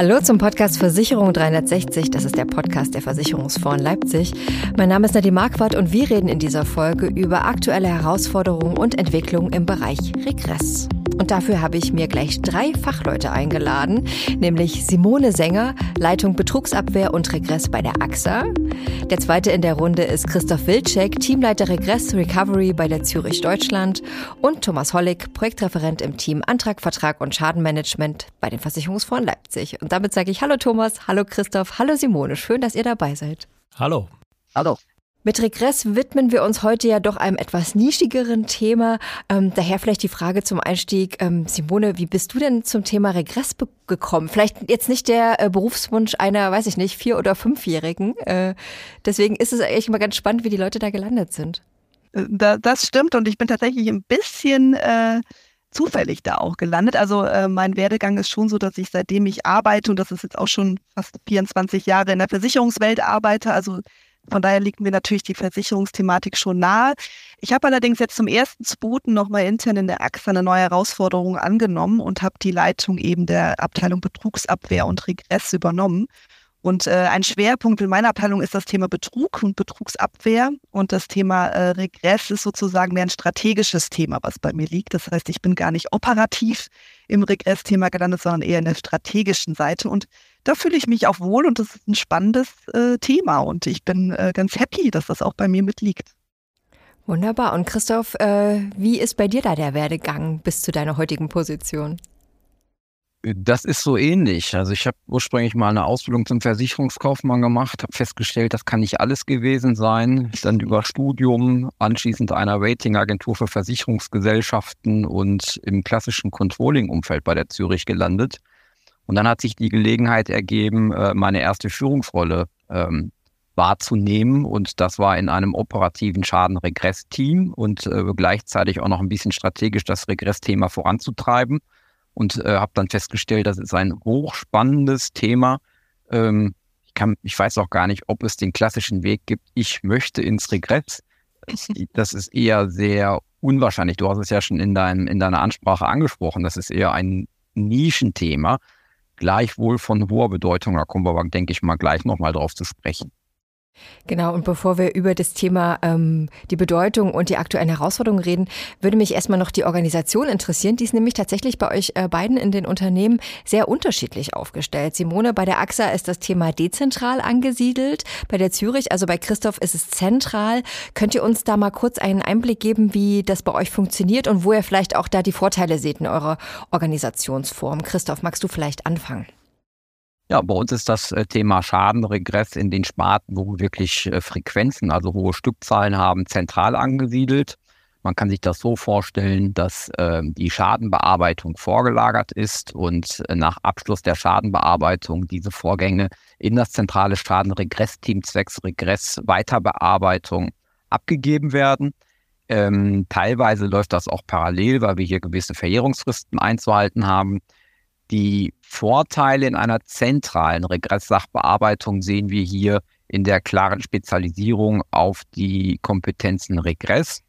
Hallo zum Podcast Versicherung 360. Das ist der Podcast der Versicherungsfonds Leipzig. Mein Name ist Nadine Marquardt und wir reden in dieser Folge über aktuelle Herausforderungen und Entwicklungen im Bereich Regress. Und dafür habe ich mir gleich drei Fachleute eingeladen, nämlich Simone Sänger, Leitung Betrugsabwehr und Regress bei der AXA. Der zweite in der Runde ist Christoph Wilczek, Teamleiter Regress Recovery bei der Zürich Deutschland und Thomas Hollig, Projektreferent im Team Antrag, Vertrag und Schadenmanagement bei den Versicherungsfonds Leipzig. Und damit sage ich Hallo Thomas, hallo Christoph, hallo Simone, schön, dass ihr dabei seid. Hallo. Hallo. Mit Regress widmen wir uns heute ja doch einem etwas nischigeren Thema. Ähm, daher vielleicht die Frage zum Einstieg. Ähm, Simone, wie bist du denn zum Thema Regress gekommen? Vielleicht jetzt nicht der äh, Berufswunsch einer, weiß ich nicht, vier- oder fünfjährigen. Äh, deswegen ist es eigentlich immer ganz spannend, wie die Leute da gelandet sind. Äh, da, das stimmt und ich bin tatsächlich ein bisschen äh, zufällig da auch gelandet. Also äh, mein Werdegang ist schon so, dass ich seitdem ich arbeite und das ist jetzt auch schon fast 24 Jahre in der Versicherungswelt arbeite, also von daher liegt mir natürlich die Versicherungsthematik schon nahe. Ich habe allerdings jetzt zum ersten Zweiten nochmal intern in der AXA eine neue Herausforderung angenommen und habe die Leitung eben der Abteilung Betrugsabwehr und Regress übernommen. Und äh, ein Schwerpunkt in meiner Abteilung ist das Thema Betrug und Betrugsabwehr. Und das Thema äh, Regress ist sozusagen mehr ein strategisches Thema, was bei mir liegt. Das heißt, ich bin gar nicht operativ im Regressthema gelandet, sondern eher in der strategischen Seite. Und da fühle ich mich auch wohl und das ist ein spannendes äh, Thema. Und ich bin äh, ganz happy, dass das auch bei mir mitliegt. Wunderbar. Und Christoph, äh, wie ist bei dir da der Werdegang bis zu deiner heutigen Position? Das ist so ähnlich. Also ich habe ursprünglich mal eine Ausbildung zum Versicherungskaufmann gemacht, habe festgestellt, das kann nicht alles gewesen sein. Dann über Studium, anschließend einer Ratingagentur für Versicherungsgesellschaften und im klassischen Controlling-Umfeld bei der Zürich gelandet. Und dann hat sich die Gelegenheit ergeben, äh, meine erste Führungsrolle ähm, wahrzunehmen. Und das war in einem operativen Schadenregress-Team und äh, gleichzeitig auch noch ein bisschen strategisch das Regress-Thema voranzutreiben und äh, habe dann festgestellt, das ist ein hochspannendes Thema. Ähm, ich, kann, ich weiß auch gar nicht, ob es den klassischen Weg gibt, ich möchte ins Regress. Das ist eher sehr unwahrscheinlich. Du hast es ja schon in, dein, in deiner Ansprache angesprochen. Das ist eher ein Nischenthema, gleichwohl von hoher Bedeutung. Da kommen wir aber, denke ich mal, gleich nochmal drauf zu sprechen. Genau, und bevor wir über das Thema ähm, die Bedeutung und die aktuellen Herausforderungen reden, würde mich erstmal noch die Organisation interessieren. Die ist nämlich tatsächlich bei euch äh, beiden in den Unternehmen sehr unterschiedlich aufgestellt. Simone, bei der AXA ist das Thema dezentral angesiedelt, bei der Zürich, also bei Christoph ist es zentral. Könnt ihr uns da mal kurz einen Einblick geben, wie das bei euch funktioniert und wo ihr vielleicht auch da die Vorteile seht in eurer Organisationsform? Christoph, magst du vielleicht anfangen? Ja, bei uns ist das äh, Thema Schadenregress in den Sparten, wo wir wirklich äh, Frequenzen, also hohe Stückzahlen haben, zentral angesiedelt. Man kann sich das so vorstellen, dass äh, die Schadenbearbeitung vorgelagert ist und äh, nach Abschluss der Schadenbearbeitung diese Vorgänge in das zentrale Schadenregressteam zwecks Regress-Weiterbearbeitung abgegeben werden. Ähm, teilweise läuft das auch parallel, weil wir hier gewisse Verjährungsfristen einzuhalten haben. Die Vorteile in einer zentralen Regresssachbearbeitung sehen wir hier in der klaren Spezialisierung auf die Kompetenzen Regress,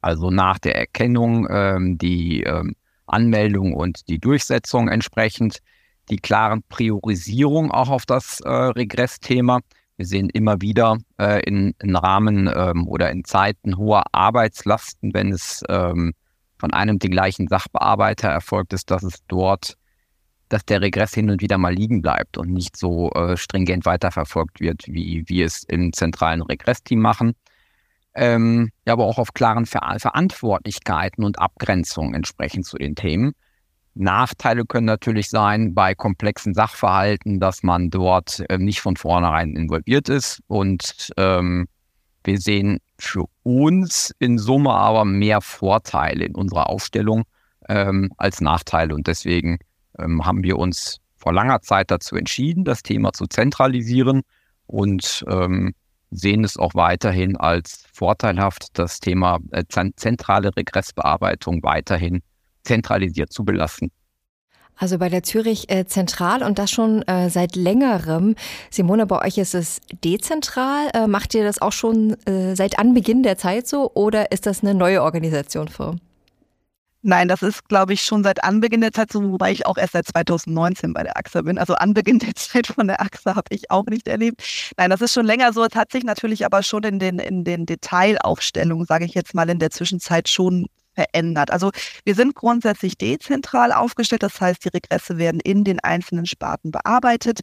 also nach der Erkennung ähm, die ähm, Anmeldung und die Durchsetzung entsprechend, die klaren Priorisierung auch auf das äh, Regressthema. Wir sehen immer wieder äh, in, in Rahmen ähm, oder in Zeiten hoher Arbeitslasten, wenn es ähm, von einem den gleichen Sachbearbeiter erfolgt ist, dass es dort dass der Regress hin und wieder mal liegen bleibt und nicht so äh, stringent weiterverfolgt wird, wie wir es im zentralen Regressteam machen. Ähm, ja, aber auch auf klaren Ver Verantwortlichkeiten und Abgrenzungen entsprechend zu den Themen. Nachteile können natürlich sein bei komplexen Sachverhalten, dass man dort äh, nicht von vornherein involviert ist. Und ähm, wir sehen für uns in Summe aber mehr Vorteile in unserer Aufstellung ähm, als Nachteile. Und deswegen ähm, haben wir uns vor langer Zeit dazu entschieden, das Thema zu zentralisieren und ähm, sehen es auch weiterhin als vorteilhaft, das Thema äh, zentrale Regressbearbeitung weiterhin zentralisiert zu belassen. Also bei der Zürich äh, zentral und das schon äh, seit längerem. Simone, bei euch ist es dezentral. Äh, macht ihr das auch schon äh, seit Anbeginn der Zeit so oder ist das eine neue Organisation für? Nein, das ist, glaube ich, schon seit Anbeginn der Zeit so, wobei ich auch erst seit 2019 bei der AXA bin. Also Anbeginn der Zeit von der AXA habe ich auch nicht erlebt. Nein, das ist schon länger so. Es hat sich natürlich aber schon in den, in den Detailaufstellungen, sage ich jetzt mal, in der Zwischenzeit schon verändert. Also wir sind grundsätzlich dezentral aufgestellt. Das heißt, die Regresse werden in den einzelnen Sparten bearbeitet.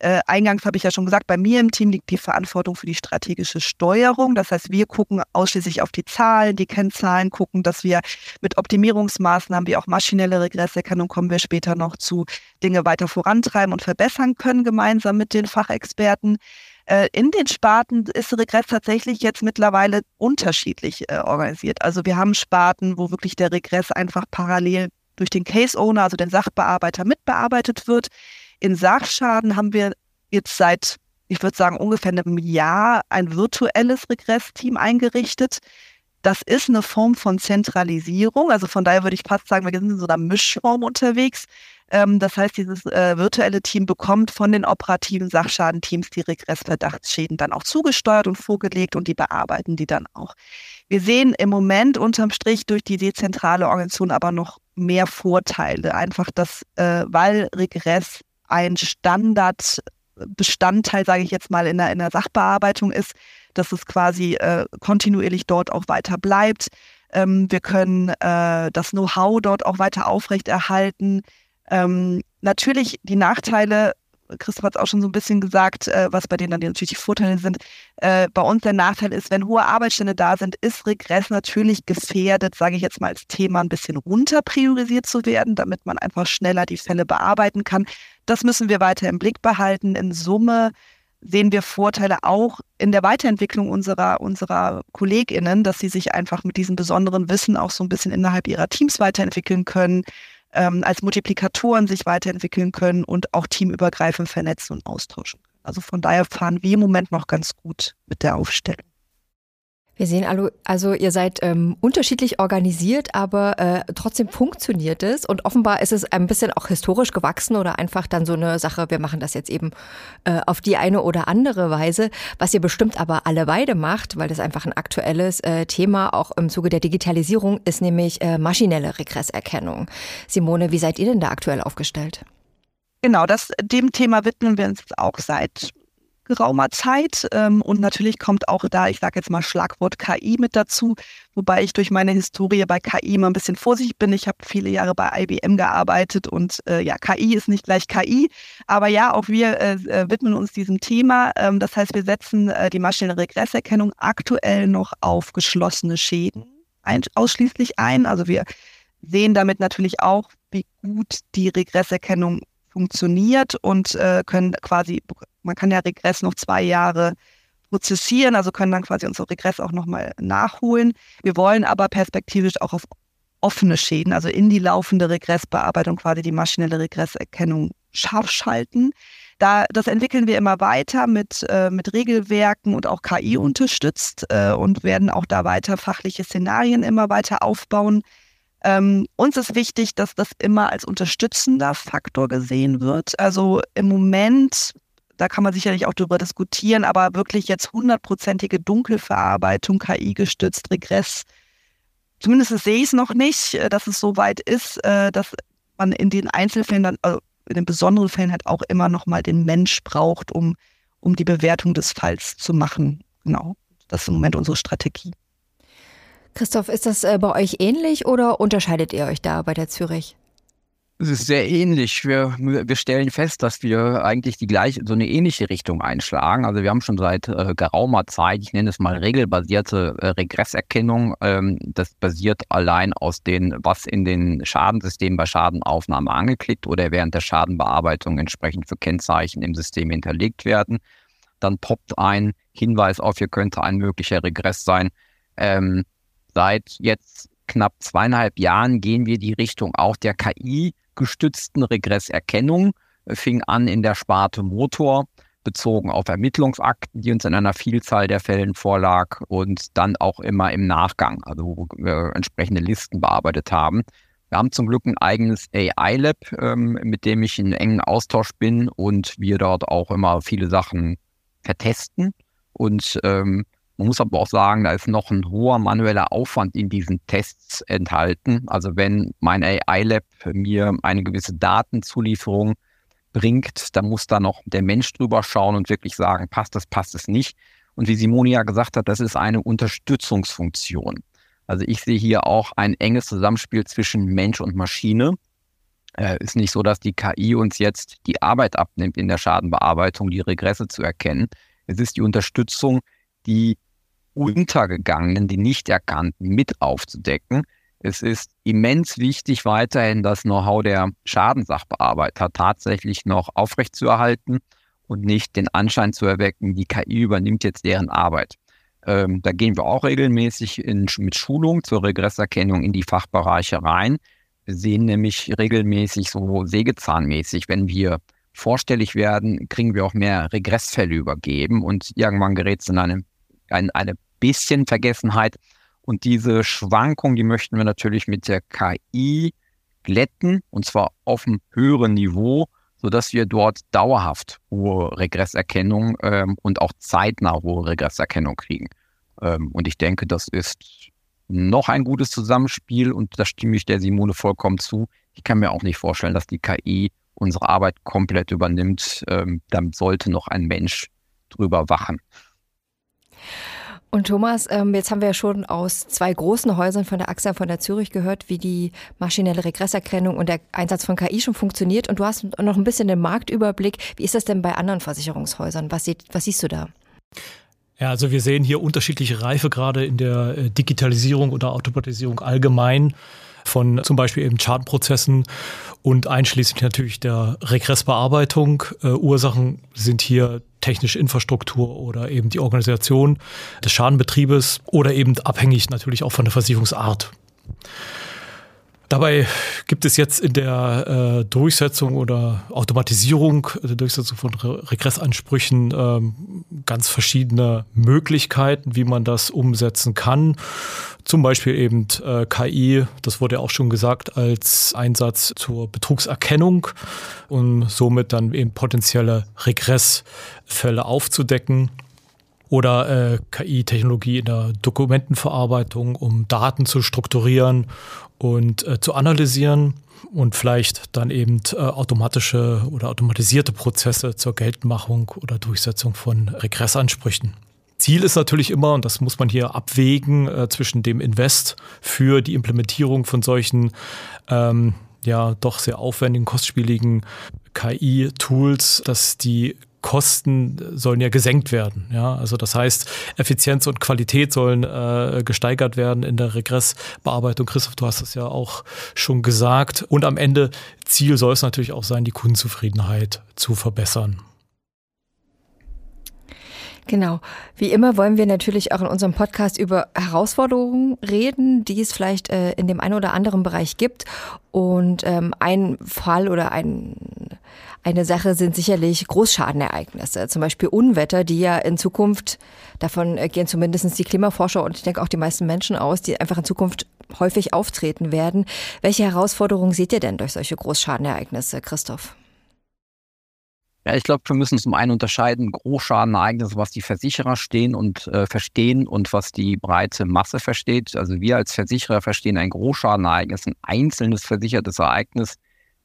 Äh, eingangs habe ich ja schon gesagt, bei mir im Team liegt die Verantwortung für die strategische Steuerung. Das heißt, wir gucken ausschließlich auf die Zahlen, die Kennzahlen, gucken, dass wir mit Optimierungsmaßnahmen wie auch maschinelle Regresserkennung, kommen wir später noch zu, Dinge weiter vorantreiben und verbessern können, gemeinsam mit den Fachexperten. Äh, in den Sparten ist Regress tatsächlich jetzt mittlerweile unterschiedlich äh, organisiert. Also wir haben Sparten, wo wirklich der Regress einfach parallel durch den Case Owner, also den Sachbearbeiter, mitbearbeitet wird. In Sachschaden haben wir jetzt seit, ich würde sagen, ungefähr einem Jahr ein virtuelles Regressteam eingerichtet. Das ist eine Form von Zentralisierung. Also von daher würde ich fast sagen, wir sind in so einer Mischform unterwegs. Ähm, das heißt, dieses äh, virtuelle Team bekommt von den operativen Sachschadenteams die Regressverdachtsschäden dann auch zugesteuert und vorgelegt und die bearbeiten die dann auch. Wir sehen im Moment unterm Strich durch die dezentrale Organisation aber noch mehr Vorteile. Einfach, dass, äh, weil Regress ein Standardbestandteil, sage ich jetzt mal, in der, in der Sachbearbeitung ist, dass es quasi äh, kontinuierlich dort auch weiter bleibt. Ähm, wir können äh, das Know-how dort auch weiter aufrechterhalten. Ähm, natürlich die Nachteile Christoph hat es auch schon so ein bisschen gesagt, äh, was bei denen dann natürlich die Vorteile sind. Äh, bei uns der Nachteil ist, wenn hohe Arbeitsstände da sind, ist Regress natürlich gefährdet, sage ich jetzt mal als Thema, ein bisschen runter priorisiert zu werden, damit man einfach schneller die Fälle bearbeiten kann. Das müssen wir weiter im Blick behalten. In Summe sehen wir Vorteile auch in der Weiterentwicklung unserer, unserer KollegInnen, dass sie sich einfach mit diesem besonderen Wissen auch so ein bisschen innerhalb ihrer Teams weiterentwickeln können ähm, als Multiplikatoren sich weiterentwickeln können und auch teamübergreifend vernetzen und austauschen. Also von daher fahren wir im Moment noch ganz gut mit der Aufstellung. Wir sehen also, also ihr seid ähm, unterschiedlich organisiert, aber äh, trotzdem funktioniert es und offenbar ist es ein bisschen auch historisch gewachsen oder einfach dann so eine Sache, wir machen das jetzt eben äh, auf die eine oder andere Weise, was ihr bestimmt aber alle beide macht, weil das einfach ein aktuelles äh, Thema auch im Zuge der Digitalisierung ist, nämlich äh, maschinelle Regresserkennung. Simone, wie seid ihr denn da aktuell aufgestellt? Genau, das, dem Thema widmen wir uns auch seit geraumer Zeit. Ähm, und natürlich kommt auch da, ich sage jetzt mal Schlagwort KI mit dazu, wobei ich durch meine Historie bei KI immer ein bisschen vorsichtig bin. Ich habe viele Jahre bei IBM gearbeitet und äh, ja, KI ist nicht gleich KI. Aber ja, auch wir äh, äh, widmen uns diesem Thema. Ähm, das heißt, wir setzen äh, die maschinelle Regresserkennung aktuell noch auf geschlossene Schäden ein, ausschließlich ein. Also wir sehen damit natürlich auch, wie gut die Regresserkennung funktioniert und äh, können quasi, man kann ja Regress noch zwei Jahre prozessieren, also können dann quasi unser Regress auch nochmal nachholen. Wir wollen aber perspektivisch auch auf offene Schäden, also in die laufende Regressbearbeitung quasi die maschinelle Regresserkennung scharf schalten. Da, das entwickeln wir immer weiter mit, äh, mit Regelwerken und auch KI unterstützt äh, und werden auch da weiter fachliche Szenarien immer weiter aufbauen. Ähm, uns ist wichtig, dass das immer als unterstützender Faktor gesehen wird. Also im Moment, da kann man sicherlich auch darüber diskutieren, aber wirklich jetzt hundertprozentige Dunkelverarbeitung, KI-gestützt, Regress, zumindest sehe ich es noch nicht, äh, dass es so weit ist, äh, dass man in den Einzelfällen, dann, also in den besonderen Fällen halt auch immer noch mal den Mensch braucht, um, um die Bewertung des Falls zu machen. Genau, das ist im Moment unsere Strategie. Christoph, ist das äh, bei euch ähnlich oder unterscheidet ihr euch da bei der Zürich? Es ist sehr ähnlich. Wir, wir stellen fest, dass wir eigentlich die gleiche, so eine ähnliche Richtung einschlagen. Also wir haben schon seit äh, geraumer Zeit, ich nenne es mal regelbasierte äh, Regresserkennung. Ähm, das basiert allein aus den, was in den Schadensystemen bei Schadenaufnahme angeklickt oder während der Schadenbearbeitung entsprechend für Kennzeichen im System hinterlegt werden. Dann poppt ein Hinweis auf, hier könnte ein möglicher Regress sein. Ähm, Seit jetzt knapp zweieinhalb Jahren gehen wir die Richtung auch der KI-gestützten Regresserkennung. Fing an in der Sparte Motor, bezogen auf Ermittlungsakten, die uns in einer Vielzahl der Fällen vorlag und dann auch immer im Nachgang, also wo wir entsprechende Listen bearbeitet haben. Wir haben zum Glück ein eigenes AI-Lab, ähm, mit dem ich in engen Austausch bin und wir dort auch immer viele Sachen vertesten und ähm, Man muss aber auch sagen, da ist noch ein hoher manueller Aufwand in diesen Tests enthalten. Also wenn mein AI-Lab mir eine gewisse Datenzulieferung bringt, dann muss da noch der Mensch drüber schauen und wirklich sagen, passt das, passt es nicht. Und wie Simone ja gesagt hat, das ist eine Unterstützungsfunktion. Also ich sehe hier auch ein enges Zusammenspiel zwischen Mensch und Maschine. Äh, ist nicht so, dass die KI uns jetzt die Arbeit abnimmt in der Schadenbearbeitung, die Regresse zu erkennen. Es ist die Unterstützung, die Untergegangenen, die nicht erkannten, mit aufzudecken. Es ist immens wichtig, weiterhin das Know-how der Schadensachbearbeiter tatsächlich noch aufrechtzuerhalten und nicht den Anschein zu erwecken, die KI übernimmt jetzt deren Arbeit. Ähm, da gehen wir auch regelmäßig in, mit Schulung zur Regresserkennung in die Fachbereiche rein. Wir sehen nämlich regelmäßig so sägezahnmäßig, wenn wir vorstellig werden, kriegen wir auch mehr Regressfälle übergeben und irgendwann gerät es in eine, in eine bisschen Vergessenheit. Und diese Schwankung, die möchten wir natürlich mit der KI glätten und zwar auf einem höheren Niveau, sodass wir dort dauerhaft hohe Regresserkennung ähm, und auch zeitnah hohe Regresserkennung kriegen. Ähm, und ich denke, das ist noch ein gutes Zusammenspiel und da stimme ich der Simone vollkommen zu. Ich kann mir auch nicht vorstellen, dass die KI unsere Arbeit komplett übernimmt. Ähm, dann sollte noch ein Mensch drüber wachen. Und Thomas, ähm, jetzt haben wir ja schon aus zwei großen Häusern von der AXA von der Zürich gehört, wie die maschinelle Regresserkennung und der Einsatz von KI schon funktioniert. Und du hast noch ein bisschen den Marktüberblick. Wie ist das denn bei anderen Versicherungshäusern? Was, sieht, was siehst du da? Ja, also wir sehen hier unterschiedliche Reife gerade in der äh, Digitalisierung oder Automatisierung allgemein von zum Beispiel eben Schadenprozessen und einschließlich natürlich der Regressbearbeitung. Äh, Ursachen sind hier technische Infrastruktur oder eben die Organisation des Schadenbetriebes oder eben abhängig natürlich auch von der Versicherungsart. Dabei gibt es jetzt in der äh, Durchsetzung oder Automatisierung der Durchsetzung von Re Regressansprüchen ähm, ganz verschiedene Möglichkeiten, wie man das umsetzen kann. Zum Beispiel eben äh, KI, das wurde ja auch schon gesagt, als Einsatz zur Betrugserkennung, um somit dann eben potenzielle Regressfälle aufzudecken oder äh, KI-Technologie in der Dokumentenverarbeitung, um Daten zu strukturieren und äh, zu analysieren und vielleicht dann eben äh, automatische oder automatisierte Prozesse zur Geltmachung oder Durchsetzung von Regressansprüchen. Ziel ist natürlich immer, und das muss man hier abwägen, äh, zwischen dem Invest für die Implementierung von solchen ähm, ja doch sehr aufwendigen, kostspieligen KI-Tools, dass die Kosten sollen ja gesenkt werden. Ja, also das heißt, Effizienz und Qualität sollen äh, gesteigert werden in der Regressbearbeitung. Christoph, du hast es ja auch schon gesagt. Und am Ende Ziel soll es natürlich auch sein, die Kundenzufriedenheit zu verbessern. Genau. Wie immer wollen wir natürlich auch in unserem Podcast über Herausforderungen reden, die es vielleicht äh, in dem einen oder anderen Bereich gibt. Und ähm, ein Fall oder ein, eine Sache sind sicherlich Großschadenereignisse, zum Beispiel Unwetter, die ja in Zukunft, davon gehen zumindest die Klimaforscher und ich denke auch die meisten Menschen aus, die einfach in Zukunft häufig auftreten werden. Welche Herausforderungen seht ihr denn durch solche Großschadenereignisse, Christoph? Ja, ich glaube, wir müssen zum einen unterscheiden Großschadenereignisse, was die Versicherer stehen und äh, verstehen und was die breite Masse versteht. Also wir als Versicherer verstehen ein Großschadenereignis, ein einzelnes versichertes Ereignis.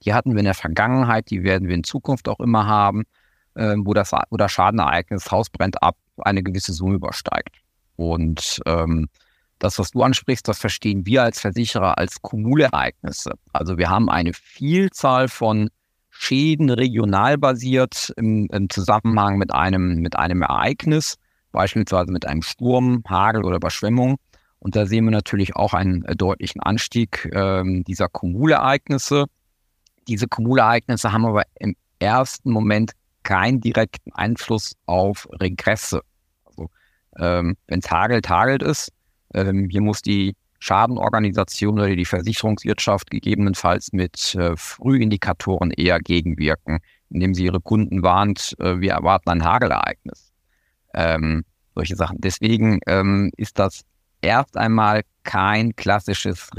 Die hatten wir in der Vergangenheit, die werden wir in Zukunft auch immer haben, äh, wo, das, wo das Schadenereignis, Haus brennt ab, eine gewisse Summe übersteigt. Und ähm, das, was du ansprichst, das verstehen wir als Versicherer als Kumulereignisse. Also wir haben eine Vielzahl von Schäden regional basiert im, im, Zusammenhang mit einem, mit einem Ereignis, beispielsweise mit einem Sturm, Hagel oder Überschwemmung. Und da sehen wir natürlich auch einen äh, deutlichen Anstieg äh, dieser Kumulereignisse. Diese Kumulereignisse haben aber im ersten Moment keinen direkten Einfluss auf Regresse. Also ähm, wenn es hagelt, hagelt es. Ähm, hier muss die Schadenorganisation oder die Versicherungswirtschaft gegebenenfalls mit äh, Frühindikatoren eher gegenwirken, indem sie ihre Kunden warnt, äh, wir erwarten ein Hagelereignis. Ähm, solche Sachen. Deswegen ähm, ist das erst einmal kein klassisches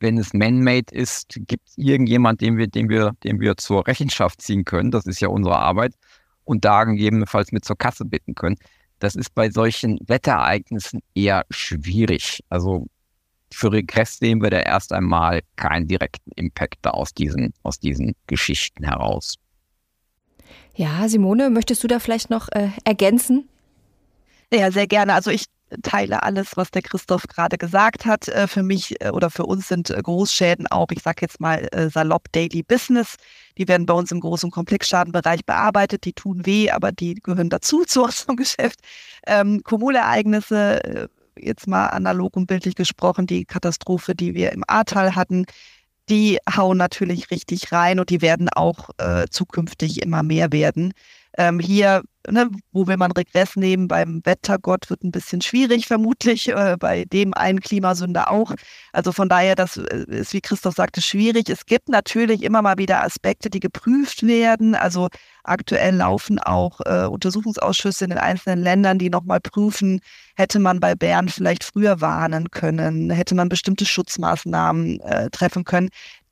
wenn es man-made ist, gibt es irgendjemand, den wir, den wir, den wir zur Rechenschaft ziehen können. Das ist ja unsere Arbeit und da gegebenenfalls mit zur Kasse bitten können. Das ist bei solchen Wetterereignissen eher schwierig. Also für Regress sehen wir da erst einmal keinen direkten Impact da aus diesen, aus diesen Geschichten heraus. Ja, Simone, möchtest du da vielleicht noch äh, ergänzen? Ja, sehr gerne. Also ich teile alles, was der Christoph gerade gesagt hat. Äh, für mich äh, oder für uns sind äh, Großschäden auch, ich sage jetzt mal salopp Daily Business. Die werden bei uns im Groß- und Komplexschadenbereich bearbeitet. Die tun weh, aber die gehören dazu zu unserem Geschäft. Ähm, Kumulereignisse, jetzt mal analog und bildlich gesprochen, die Katastrophe, die wir im Ahrtal hatten, die hauen natürlich richtig rein und die werden auch äh, zukünftig immer mehr werden. Ähm, hier, ne, wo will man Regress nehmen? Beim Wettergott wird ein bisschen schwierig, vermutlich, äh, bei dem einen Klimasünder auch. Also von daher, das äh, ist, wie Christoph sagte, schwierig. Es gibt natürlich immer mal wieder Aspekte, die geprüft werden. Also aktuell laufen auch äh, Untersuchungsausschüsse in den einzelnen Ländern, die nochmal prüfen, hätte man bei Bären vielleicht früher warnen können, hätte man bestimmte Schutzmaßnahmen äh, treffen können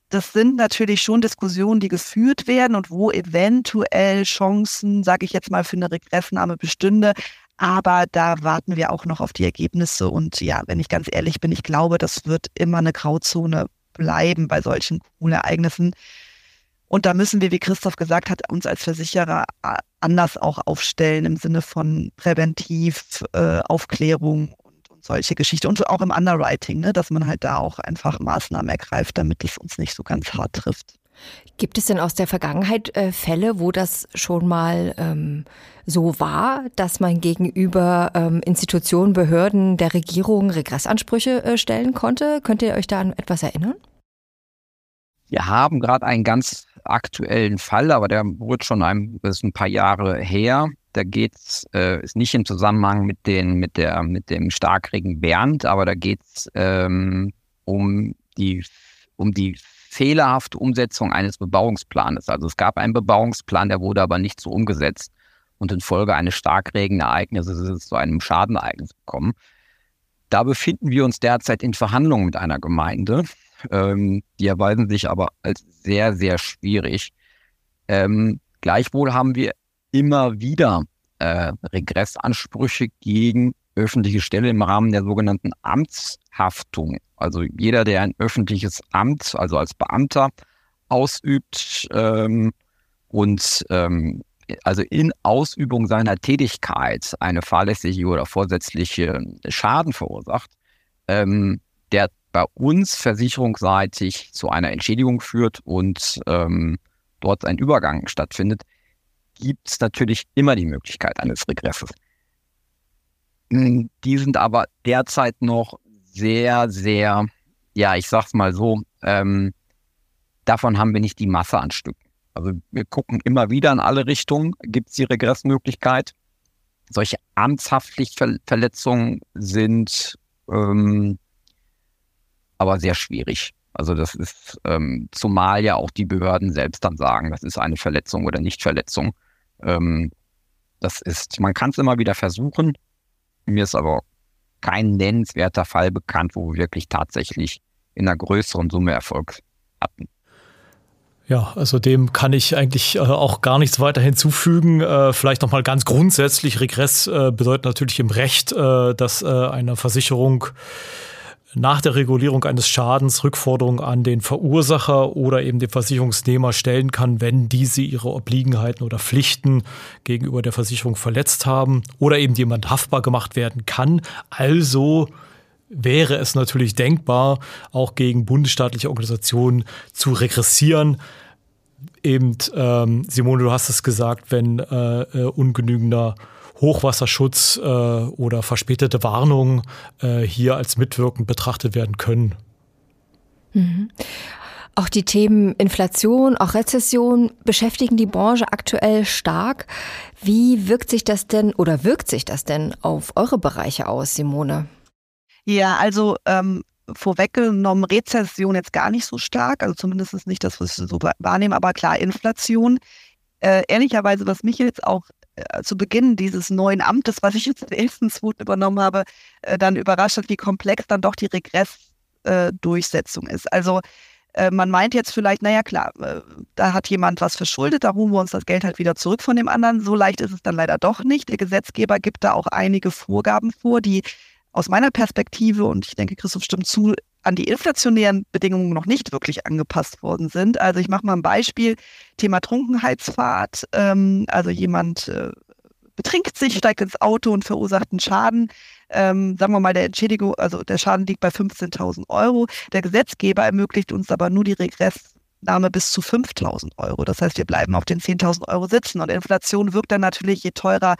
das sind natürlich schon Diskussionen, die geführt werden und wo eventuell Chancen, sage ich jetzt mal, für eine Regressnahme bestünde. Aber da warten wir auch noch auf die Ergebnisse. Und ja, wenn ich ganz ehrlich bin, ich glaube, das wird immer eine Grauzone bleiben bei solchen Ereignissen. Und da müssen wir, wie Christoph gesagt hat, uns als Versicherer anders auch aufstellen im Sinne von Präventiv, äh, Aufklärung solche Geschichten. Und auch im Underwriting, ne, dass man halt da auch einfach Maßnahmen ergreift, damit es uns nicht so ganz hart trifft. Gibt es denn aus der Vergangenheit äh, Fälle, wo das schon mal ähm, so war, dass man gegenüber ähm, Institutionen, Behörden der Regierung Regressansprüche äh, stellen konnte? Könnt ihr euch da an etwas erinnern? Wir haben gerade einen ganz aktuellen Fall, aber der wurde schon ein, ist ein paar Jahre her. Da geht es, äh, nicht im Zusammenhang mit, den, mit, der, mit dem Starkregen Bernd, aber da geht es ähm, um, die, um die fehlerhafte Umsetzung eines Bebauungsplanes. Also es gab einen Bebauungsplan, der wurde aber nicht so umgesetzt und infolge eines Starkregenereignisses ist es zu einem Schadenereignis gekommen. Da befinden wir uns derzeit in Verhandlungen mit einer Gemeinde. Ähm, die erweisen sich aber als sehr, sehr schwierig. Ähm, gleichwohl haben wir immer wieder äh, Regressansprüche gegen öffentliche Stelle im Rahmen der sogenannten Amtshaftung. Also jeder, der ein öffentliches Amt, also als Beamter, ausübt ähm, und ähm, also in Ausübung seiner Tätigkeit eine fahrlässige oder vorsätzliche Schaden verursacht, ähm, der bei uns versicherungsseitig zu einer Entschädigung führt und ähm, dort ein Übergang stattfindet, gibt es natürlich immer die Möglichkeit eines Regresses. Hm, die sind aber derzeit noch sehr, sehr, ja, ich sag's mal so, ähm, davon haben wir nicht die Masse an Stücken. Also wir gucken immer wieder in alle Richtungen, gibt es die Regressmöglichkeit. Solche Amtshaftpflichtverletzungen sind ähm, aber sehr schwierig. Also das ist, ähm, zumal ja auch die Behörden selbst dann sagen, das ist eine Verletzung oder Nichtverletzung. Ähm, das ist, man kann es immer wieder versuchen. Mir ist aber kein nennenswerter Fall bekannt, wo wir wirklich tatsächlich in einer größeren Summe Erfolg hatten. Ja, also dem kann ich eigentlich äh, auch gar nichts weiter hinzufügen. Äh, vielleicht nochmal ganz grundsätzlich. Regress äh, bedeutet natürlich im Recht, dass eine Versicherung nach der Regulierung eines Schadens Rückforderungen an den Verursacher oder eben den Versicherungsnehmer stellen kann, wenn diese ihre Obliegenheiten oder Pflichten gegenüber der Versicherung verletzt haben oder eben jemand haftbar gemacht werden kann. Also wäre es natürlich denkbar, auch gegen bundesstaatliche Organisationen zu regressieren. Eben, ähm, Simone, du hast es gesagt, wenn äh, äh, ungenügender Hochwasserschutz äh, oder verspätete Warnungen äh, hier als mitwirkend betrachtet werden können. Mhm. Auch die Themen Inflation, auch Rezession beschäftigen die Branche aktuell stark. Wie wirkt sich das denn oder wirkt sich das denn auf eure Bereiche aus, Simone? Ja, also ähm, vorweggenommen Rezession jetzt gar nicht so stark, also zumindest nicht das, was ich so wahrnehme, aber klar Inflation. Äh, ehrlicherweise, was mich jetzt auch zu Beginn dieses neuen Amtes, was ich jetzt den 11.2. übernommen habe, äh, dann überrascht hat, wie komplex dann doch die Regress Regressdurchsetzung äh, ist. Also äh, man meint jetzt vielleicht, naja klar, äh, da hat jemand was verschuldet, da holen wir uns das Geld halt wieder zurück von dem anderen. So leicht ist es dann leider doch nicht. Der Gesetzgeber gibt da auch einige Vorgaben vor, die aus meiner Perspektive, und ich denke, Christoph stimmt zu, an die inflationären Bedingungen noch nicht wirklich angepasst worden sind. Also ich mache mal ein Beispiel, Thema Trunkenheitsfahrt. Ähm, also jemand äh, betrinkt sich, steigt ins Auto und verursacht einen Schaden. Ähm, sagen wir mal, der Entschädigung, also der Schaden liegt bei 15.000 Euro. Der Gesetzgeber ermöglicht uns aber nur die Regressnahme bis zu 5.000 Euro. Das heißt, wir bleiben auf den 10.000 Euro sitzen. Und Inflation wirkt dann natürlich, je teurer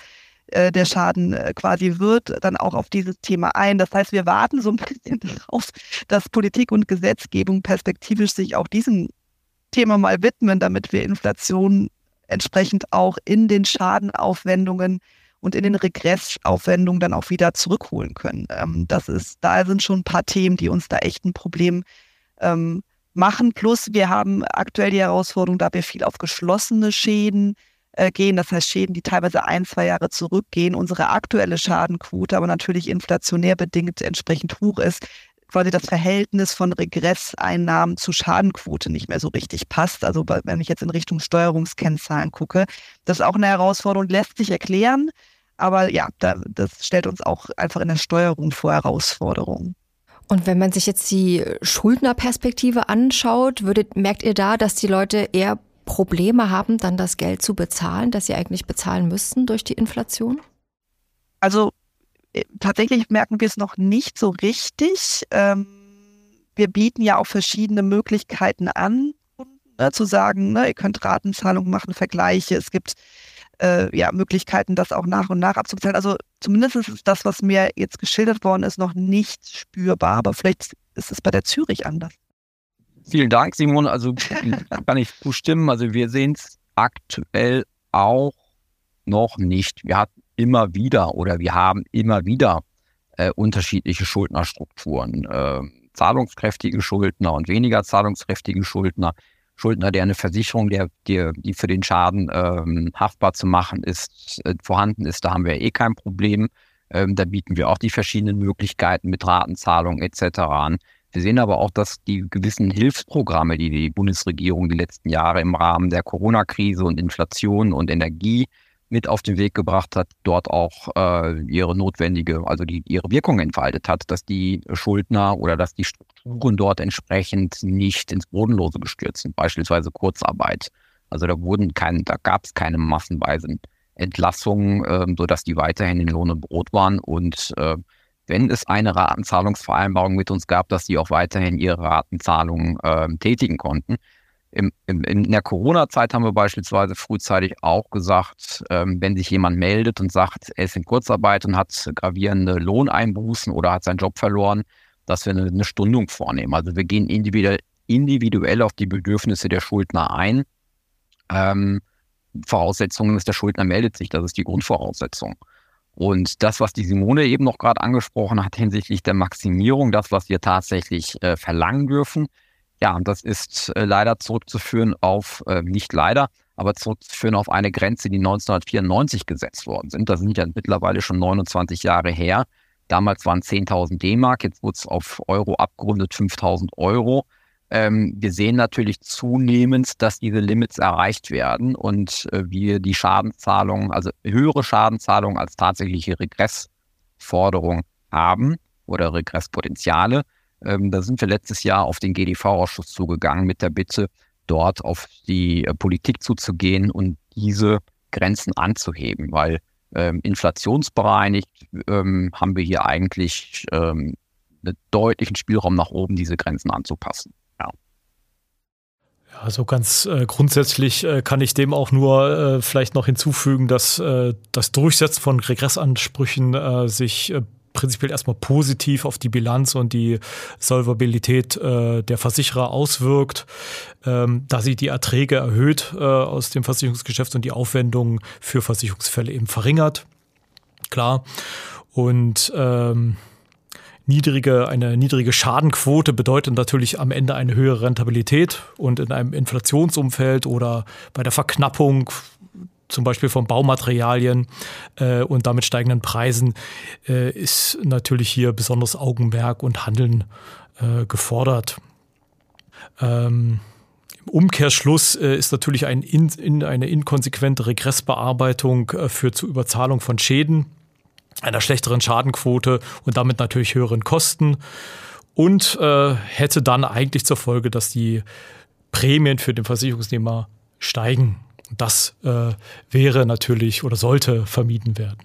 äh, der Schaden äh, quasi wird, dann auch auf dieses Thema ein. Das heißt, wir warten so ein bisschen darauf, dass Politik und Gesetzgebung perspektivisch sich auch diesem Thema mal widmen, damit wir Inflation entsprechend auch in den Schadenaufwendungen und in den Regressaufwendungen dann auch wieder zurückholen können. Ähm, das ist, da sind schon ein paar Themen, die uns da echt ein Problem ähm, machen. Plus wir haben aktuell die Herausforderung, da wir viel auf geschlossene Schäden äh, gehen, das heißt Schäden, die teilweise ein, zwei Jahre zurückgehen, unsere aktuelle Schadenquote aber natürlich inflationär bedingt entsprechend hoch ist, quasi das Verhältnis von Regresseinnahmen zu Schadenquote nicht mehr so richtig passt. Also wenn ich jetzt in Richtung Steuerungskennzahlen gucke, das ist auch eine Herausforderung, lässt sich erklären. Aber ja, da, das stellt uns auch einfach in der Steuerung vor Herausforderungen. Und wenn man sich jetzt die Schuldnerperspektive anschaut, würdet, merkt ihr da, dass die Leute eher Probleme haben, dann das Geld zu bezahlen, das sie eigentlich bezahlen müssten durch die Inflation? Also äh, tatsächlich merken wir es noch nicht so richtig. Ähm, wir bieten ja auch verschiedene Möglichkeiten an, ne, zu sagen, ne, ihr könnt Ratenzahlungen machen, Vergleiche. Es gibt äh, ja, Möglichkeiten, das auch nach und nach abzubezahlen. Also zumindest ist das, was mir jetzt geschildert worden ist, noch nicht spürbar, aber vielleicht ist es bei der Zürich anders. Vielen Dank, Simon. Also kann ich zustimmen. Also wir sehen es aktuell auch noch nicht. Wir hatten immer wieder oder wir haben immer wieder äh, unterschiedliche Schuldnerstrukturen. Äh, zahlungskräftige Schuldner und weniger zahlungskräftige Schuldner. Schuldner, der eine Versicherung, der, der die für den Schaden ähm, haftbar zu machen ist, äh, vorhanden ist, da haben wir eh kein Problem. Ähm, da bieten wir auch die verschiedenen Möglichkeiten mit Ratenzahlung etc. an. Wir sehen aber auch, dass die gewissen Hilfsprogramme, die die Bundesregierung die letzten Jahre im Rahmen der Corona-Krise und Inflation und Energie mit auf den Weg gebracht hat, dort auch äh, ihre notwendige, also die ihre Wirkung entfaltet hat, dass die Schuldner oder dass die Strukturen dort entsprechend nicht ins Bodenlose gestürzt sind, beispielsweise Kurzarbeit. Also da wurden kein, da gab es keine massenweisen Entlassungen, äh, sodass die weiterhin in Lohn und Brot waren. Und äh, wenn es eine Ratenzahlungsvereinbarung mit uns gab, dass die auch weiterhin ihre Ratenzahlungen äh, tätigen konnten. Im, im, in der Corona-Zeit haben wir beispielsweise frühzeitig auch gesagt, ähm, wenn sich jemand meldet und sagt, er ist in Kurzarbeit und hat gravierende Lohneinbußen oder hat seinen Job verloren, dass wir eine, eine Stundung vornehmen. Also wir gehen individuell, individuell auf die Bedürfnisse der Schuldner ein. Ähm, Voraussetzungen ist, der Schuldner meldet sich, das ist die Grundvoraussetzung. Und das, was die Simone eben noch gerade angesprochen hat hinsichtlich der Maximierung, das, was wir tatsächlich äh, verlangen dürfen, ja, und das ist äh, leider zurückzuführen auf, äh, nicht leider, aber zurückzuführen auf eine Grenze, die 1994 gesetzt worden sind. Das sind ja mittlerweile schon 29 Jahre her. Damals waren 10.000 D-Mark, jetzt wurde es auf Euro abgerundet 5.000 Euro. Ähm, wir sehen natürlich zunehmend, dass diese Limits erreicht werden und äh, wir die Schadenzahlungen, also höhere Schadenzahlungen als tatsächliche Regressforderung haben oder Regresspotenziale. Ähm, da sind wir letztes Jahr auf den GDV-Ausschuss zugegangen mit der Bitte, dort auf die äh, Politik zuzugehen und diese Grenzen anzuheben, weil ähm, inflationsbereinigt ähm, haben wir hier eigentlich ähm, einen deutlichen Spielraum nach oben, diese Grenzen anzupassen. Also ganz äh, grundsätzlich äh, kann ich dem auch nur äh, vielleicht noch hinzufügen, dass äh, das Durchsetzen von Regressansprüchen äh, sich äh, prinzipiell erstmal positiv auf die Bilanz und die Solvabilität äh, der Versicherer auswirkt, ähm, da sie die Erträge erhöht äh, aus dem Versicherungsgeschäft und die Aufwendungen für Versicherungsfälle eben verringert. Klar. Und ähm, niedrige, eine niedrige Schadenquote bedeutet natürlich am Ende eine höhere Rentabilität und in einem Inflationsumfeld oder bei der Verknappung zum Beispiel von Baumaterialien äh, und damit steigenden Preisen, äh, ist natürlich hier besonders Augenmerk und Handeln äh, gefordert. Ähm, Im Umkehrschluss äh, ist natürlich ein in, in eine inkonsequente Regressbearbeitung äh, führt zu Überzahlung von Schäden, einer schlechteren Schadenquote und damit natürlich höheren Kosten und äh, hätte dann eigentlich zur Folge, dass die Prämien für den Versicherungsnehmer steigen. Das äh, wäre natürlich oder sollte vermieden werden.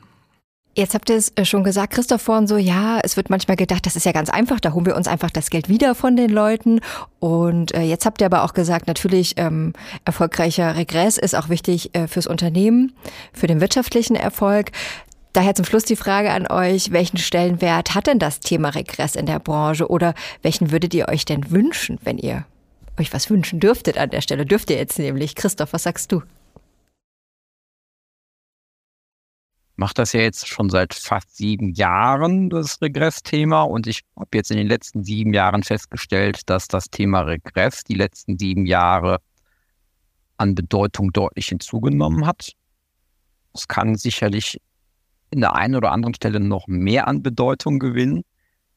Jetzt habt ihr es äh, schon gesagt, Christoph, vorhin so, ja, es wird manchmal gedacht, das ist ja ganz einfach, da holen wir uns einfach das Geld wieder von den Leuten. Und äh, jetzt habt ihr aber auch gesagt, natürlich, ähm, erfolgreicher Regress ist auch wichtig äh, fürs Unternehmen, für den wirtschaftlichen Erfolg. Daher zum Schluss die Frage an euch, welchen Stellenwert hat denn das Thema Regress in der Branche oder welchen würdet ihr euch denn wünschen, wenn ihr euch was wünschen dürftet an der Stelle? Dürft ihr jetzt nämlich. Christoph, was sagst du? mache das ja jetzt schon seit fast sieben Jahren, das Regress-Thema. Und ich habe jetzt in den letzten sieben Jahren festgestellt, dass das Thema Regress die letzten sieben Jahre an Bedeutung deutlich hinzugenommen hat. Es kann sicherlich in der einen oder anderen Stelle noch mehr an Bedeutung gewinnen.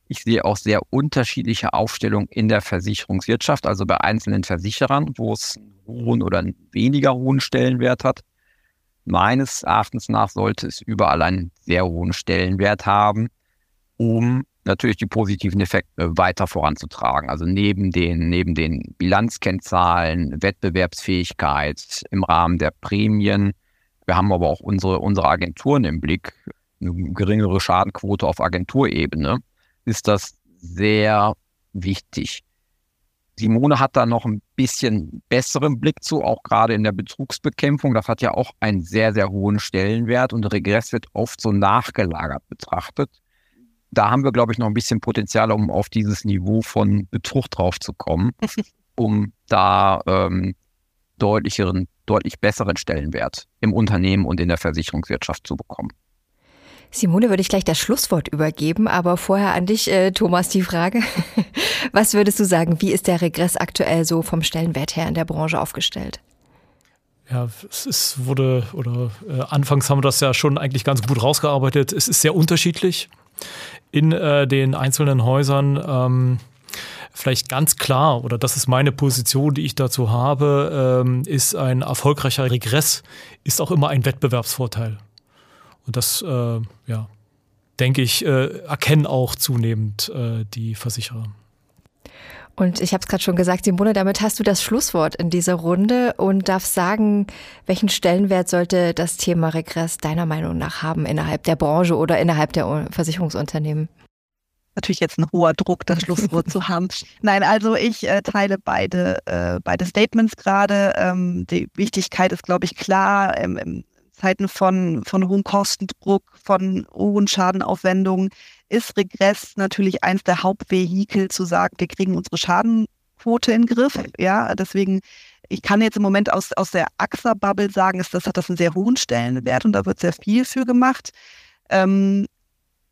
Ich sehe auch sehr unterschiedliche Aufstellungen in der Versicherungswirtschaft, also bei einzelnen Versicherern, wo es einen hohen oder einen weniger hohen Stellenwert hat. Meines Erachtens nach sollte es überall einen sehr hohen Stellenwert haben, um natürlich die positiven Effekte weiter voranzutragen. Also neben den, neben den Bilanzkennzahlen, Wettbewerbsfähigkeit im Rahmen der Prämien. Wir haben aber auch unsere, unsere Agenturen im Blick. Eine geringere Schadenquote auf Agenturebene ist das sehr wichtig. Simone hat da noch ein bisschen besseren Blick zu, auch gerade in der Betrugsbekämpfung. Das hat ja auch einen sehr, sehr hohen Stellenwert und Regress wird oft so nachgelagert betrachtet. Da haben wir, glaube ich, noch ein bisschen Potenzial, um auf dieses Niveau von Betrug drauf zu kommen, um da ähm, deutlicheren, deutlich besseren Stellenwert im Unternehmen und in der Versicherungswirtschaft zu bekommen. Simone würde ich gleich das Schlusswort übergeben, aber vorher an dich, äh, Thomas, die Frage. Was würdest du sagen, wie ist der Regress aktuell so vom Stellenwert her in der Branche aufgestellt? Ja, es wurde, oder äh, anfangs haben wir das ja schon eigentlich ganz gut rausgearbeitet. Es ist sehr unterschiedlich in äh, den einzelnen Häusern. Ähm, vielleicht ganz klar, oder das ist meine Position, die ich dazu habe, ähm, ist ein erfolgreicher Regress, ist auch immer ein Wettbewerbsvorteil. Und das, äh, ja, denke ich, äh, erkennen auch zunehmend äh, die Versicherer. Und ich habe es gerade schon gesagt, Simone, damit hast du das Schlusswort in dieser Runde und darfst sagen, welchen Stellenwert sollte das Thema Regress deiner Meinung nach haben innerhalb der Branche oder innerhalb der Versicherungsunternehmen? Natürlich jetzt ein hoher Druck, das Schlusswort zu haben. Nein, also ich äh, teile beide, äh, beide Statements gerade. Ähm, die Wichtigkeit ist, glaube ich, klar. Ähm, Zeiten von, von hohem Kostendruck, von hohen Schadenaufwendungen ist Regress natürlich eins der Hauptvehikel zu sagen, wir kriegen unsere Schadenquote in den Griff. Ja, deswegen, ich kann jetzt im Moment aus, aus der AXA-Bubble sagen, ist, das hat das einen sehr hohen Stellenwert und da wird sehr viel für gemacht. Ähm,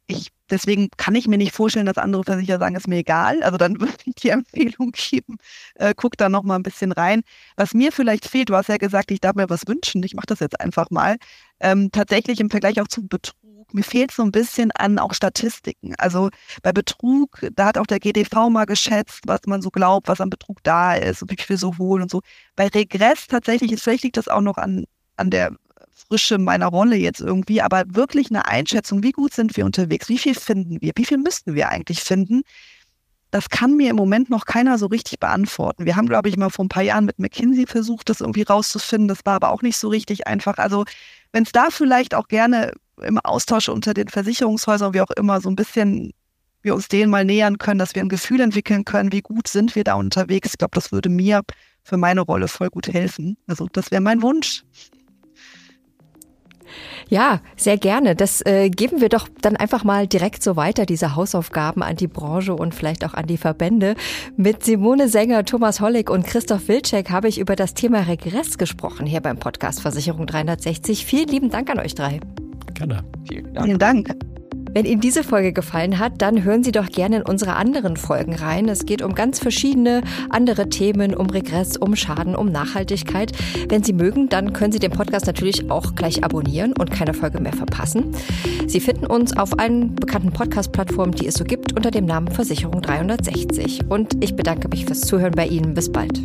ich, deswegen kann ich mir nicht vorstellen, dass andere Versicherer sagen, ist mir egal. Also dann würde ich die Empfehlung geben, äh, guck da noch mal ein bisschen rein. Was mir vielleicht fehlt, du hast ja gesagt, ich darf mir was wünschen, ich mache das jetzt einfach mal. Ähm, tatsächlich im Vergleich auch zu Betrug, mir fehlt so ein bisschen an auch Statistiken. Also bei Betrug, da hat auch der GDV mal geschätzt, was man so glaubt, was an Betrug da ist und wie viel so holen und so. Bei Regress tatsächlich ist, vielleicht liegt das auch noch an, an der Frische meiner Rolle jetzt irgendwie, aber wirklich eine Einschätzung, wie gut sind wir unterwegs, wie viel finden wir, wie viel müssten wir eigentlich finden, das kann mir im Moment noch keiner so richtig beantworten. Wir haben, glaube ich, mal vor ein paar Jahren mit McKinsey versucht, das irgendwie rauszufinden. Das war aber auch nicht so richtig einfach. Also, wenn es da vielleicht auch gerne im Austausch unter den Versicherungshäusern, wie auch immer, so ein bisschen wir uns denen mal nähern können, dass wir ein Gefühl entwickeln können, wie gut sind wir da unterwegs. Ich glaube, das würde mir für meine Rolle voll gut helfen. Also, das wäre mein Wunsch. Ja, sehr gerne. Das äh, geben wir doch dann einfach mal direkt so weiter, diese Hausaufgaben an die Branche und vielleicht auch an die Verbände. Mit Simone Sänger, Thomas Hollig und Christoph Wilczek habe ich über das Thema Regress gesprochen hier beim Podcast Versicherung 360. Vielen lieben Dank an euch drei. Gerne. Vielen Dank. Vielen Dank. Wenn Ihnen diese Folge gefallen hat, dann hören Sie doch gerne in unsere anderen Folgen rein. Es geht um ganz verschiedene andere Themen, um Regress, um Schaden, um Nachhaltigkeit. Wenn Sie mögen, dann können Sie den Podcast natürlich auch gleich abonnieren und keine Folge mehr verpassen. Sie finden uns auf allen bekannten Podcast-Plattformen, die es so gibt, unter dem Namen Versicherung 360. Und ich bedanke mich fürs Zuhören bei Ihnen. Bis bald.